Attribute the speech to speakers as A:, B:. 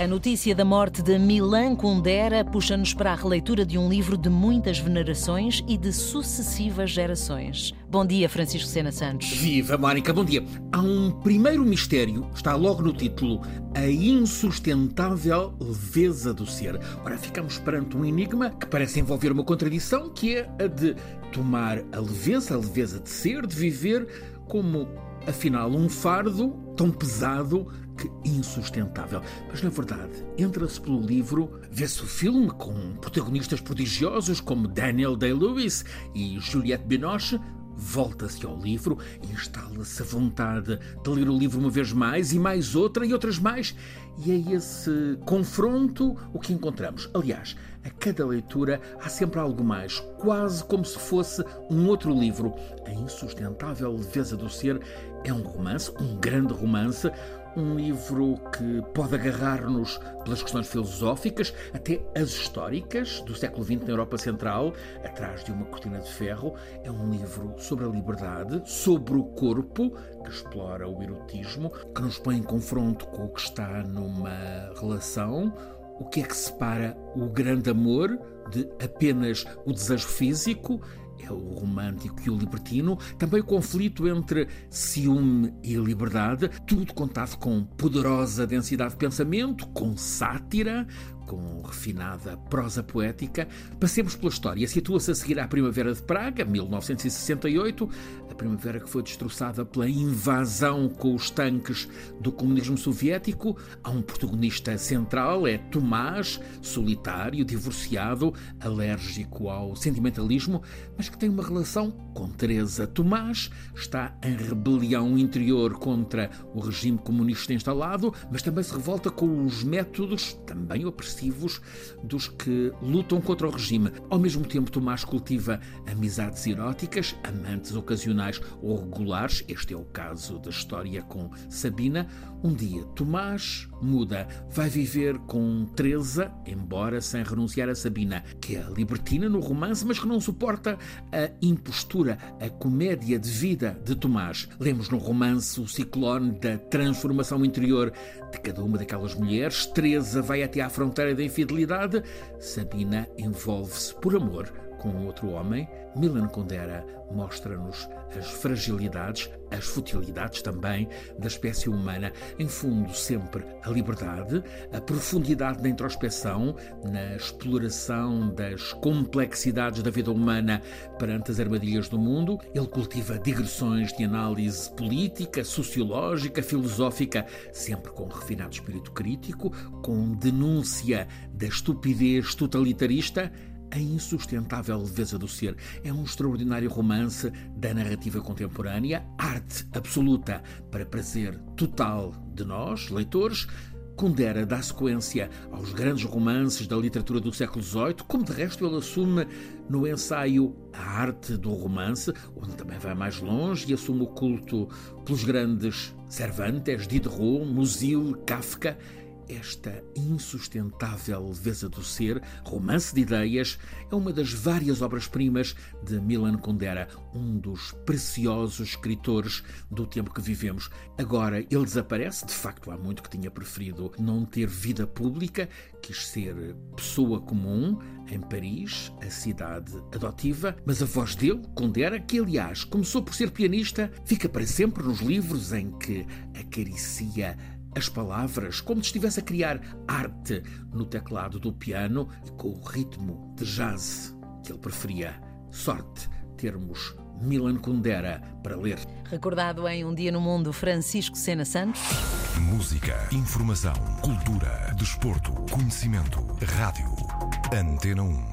A: A notícia da morte de Milan Kundera puxa-nos para a releitura de um livro de muitas venerações e de sucessivas gerações. Bom dia, Francisco Sena Santos.
B: Viva, Mónica, bom dia. Há um primeiro mistério, está logo no título, a insustentável leveza do ser. Ora, ficamos perante um enigma que parece envolver uma contradição, que é a de tomar a leveza, a leveza de ser, de viver, como afinal um fardo tão pesado que insustentável. Mas, na verdade, entra-se pelo livro, vê-se o filme com protagonistas prodigiosos como Daniel Day-Lewis e Juliette Binoche, volta-se ao livro, instala-se a vontade de ler o livro uma vez mais e mais outra e outras mais, e é esse confronto o que encontramos. Aliás, a cada leitura há sempre algo mais, quase como se fosse um outro livro. A insustentável leveza do ser é um romance, um grande romance, um livro que pode agarrar-nos pelas questões filosóficas, até as históricas do século XX na Europa Central, atrás de uma cortina de ferro. É um livro sobre a liberdade, sobre o corpo, que explora o erotismo, que nos põe em confronto com o que está numa relação. O que é que separa o grande amor de apenas o desejo físico? É o romântico e o libertino, também o conflito entre ciúme e liberdade, tudo contado com poderosa densidade de pensamento, com sátira, com refinada prosa poética. Passemos pela história. Situa-se a seguir à Primavera de Praga, 1968, a primavera que foi destroçada pela invasão com os tanques do comunismo soviético. Há um protagonista central, é Tomás, solitário, divorciado, alérgico ao sentimentalismo, mas que tem uma relação com Teresa. Tomás está em rebelião interior contra o regime comunista instalado, mas também se revolta com os métodos, também opressivos, dos que lutam contra o regime. Ao mesmo tempo, Tomás cultiva amizades eróticas, amantes ocasionais ou regulares. Este é o caso da história com Sabina. Um dia, Tomás muda, vai viver com Teresa, embora sem renunciar a Sabina, que é libertina no romance, mas que não suporta a impostura, a comédia de vida de Tomás. Lemos no romance o ciclone da transformação interior de cada uma daquelas mulheres. Teresa vai até à fronteira da infidelidade, Sabina envolve-se por amor com outro homem. Milan Kundera mostra-nos as fragilidades, as futilidades também da espécie humana. Em fundo, sempre a liberdade, a profundidade da introspeção, na exploração das complexidades da vida humana perante as armadilhas do mundo. Ele cultiva digressões de análise política, sociológica, filosófica, sempre com refinado espírito crítico, com denúncia da estupidez totalitarista a insustentável leveza do ser é um extraordinário romance da narrativa contemporânea, arte absoluta para prazer total de nós, leitores. Kundera dá sequência aos grandes romances da literatura do século XVIII, como de resto ele assume no ensaio A Arte do Romance, onde também vai mais longe e assume o culto pelos grandes Cervantes, Diderot, Musil, Kafka esta insustentável leveza do ser, romance de ideias, é uma das várias obras-primas de Milan Kundera, um dos preciosos escritores do tempo que vivemos. Agora ele desaparece, de facto há muito que tinha preferido não ter vida pública, quis ser pessoa comum em Paris, a cidade adotiva, mas a voz dele, Kundera, que aliás começou por ser pianista, fica para sempre nos livros em que acaricia as palavras, como se estivesse a criar arte no teclado do piano e com o ritmo de jazz que ele preferia. Sorte termos Milan Kundera para ler.
A: Recordado em Um Dia no Mundo, Francisco Sena Santos.
C: Música, informação, cultura, desporto, conhecimento, rádio. Antena 1.